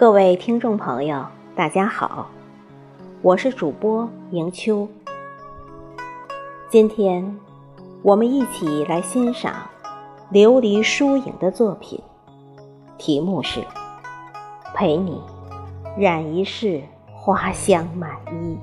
各位听众朋友，大家好，我是主播迎秋。今天我们一起来欣赏琉璃疏影的作品，题目是《陪你染一世花香满衣》。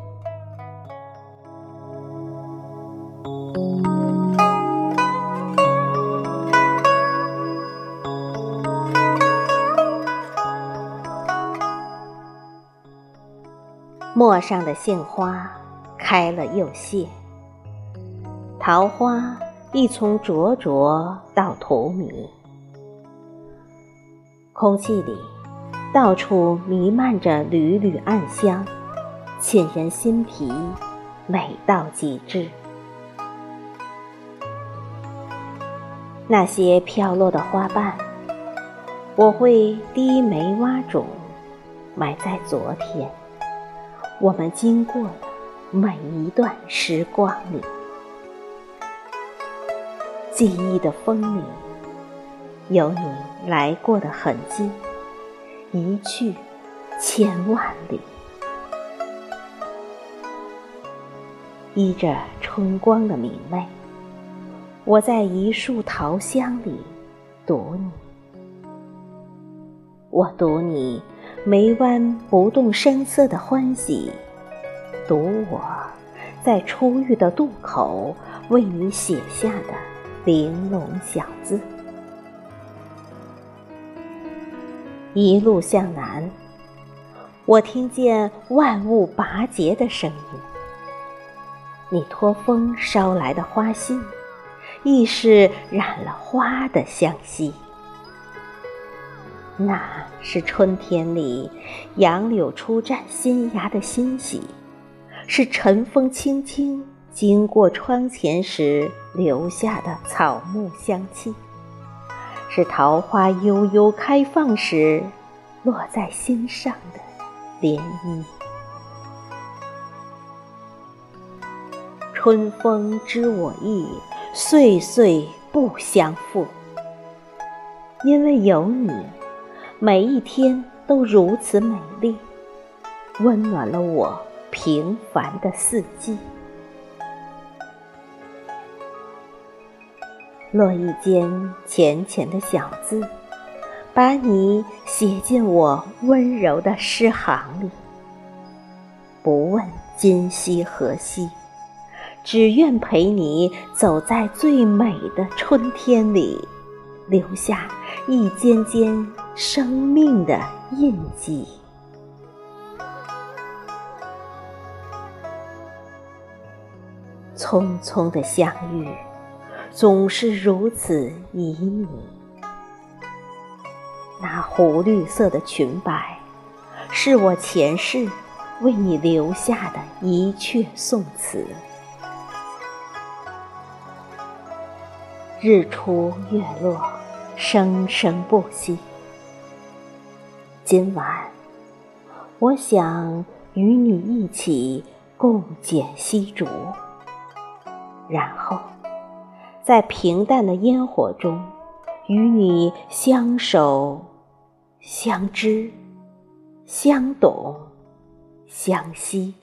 陌上的杏花开了又谢，桃花亦从灼灼到荼蘼，空气里到处弥漫着缕缕暗香，沁人心脾，美到极致。那些飘落的花瓣，我会低眉挖种，埋在昨天。我们经过的每一段时光里，记忆的风里有你来过的痕迹，一去千万里。依着春光的明媚，我在一树桃香里读你，我读你。眉弯不动声色的欢喜，读我在初遇的渡口为你写下的玲珑小字。一路向南，我听见万物拔节的声音。你托风捎来的花信，亦是染了花的香息。那是春天里杨柳初绽新芽的欣喜，是晨风轻轻经过窗前时留下的草木香气，是桃花悠悠开放时落在心上的涟漪。春风知我意，岁岁不相负，因为有你。每一天都如此美丽，温暖了我平凡的四季。落一间浅浅的小字，把你写进我温柔的诗行里。不问今夕何夕，只愿陪你走在最美的春天里。留下一间间生命的印记。匆匆的相遇，总是如此旖旎。那湖绿色的裙摆，是我前世为你留下的一阙宋词。日出月落，生生不息。今晚，我想与你一起共剪西竹，然后在平淡的烟火中，与你相守、相知、相懂、相惜。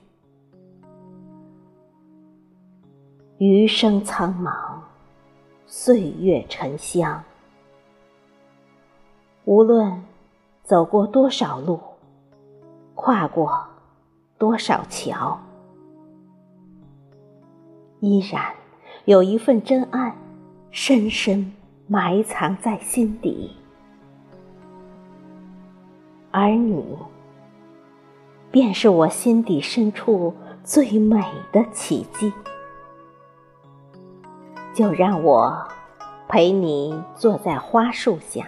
余生苍茫。岁月沉香，无论走过多少路，跨过多少桥，依然有一份真爱深深埋藏在心底，而你，便是我心底深处最美的奇迹。就让我陪你坐在花树下，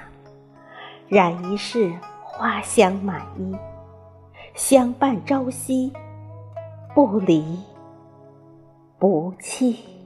染一世花香满衣，相伴朝夕，不离不弃。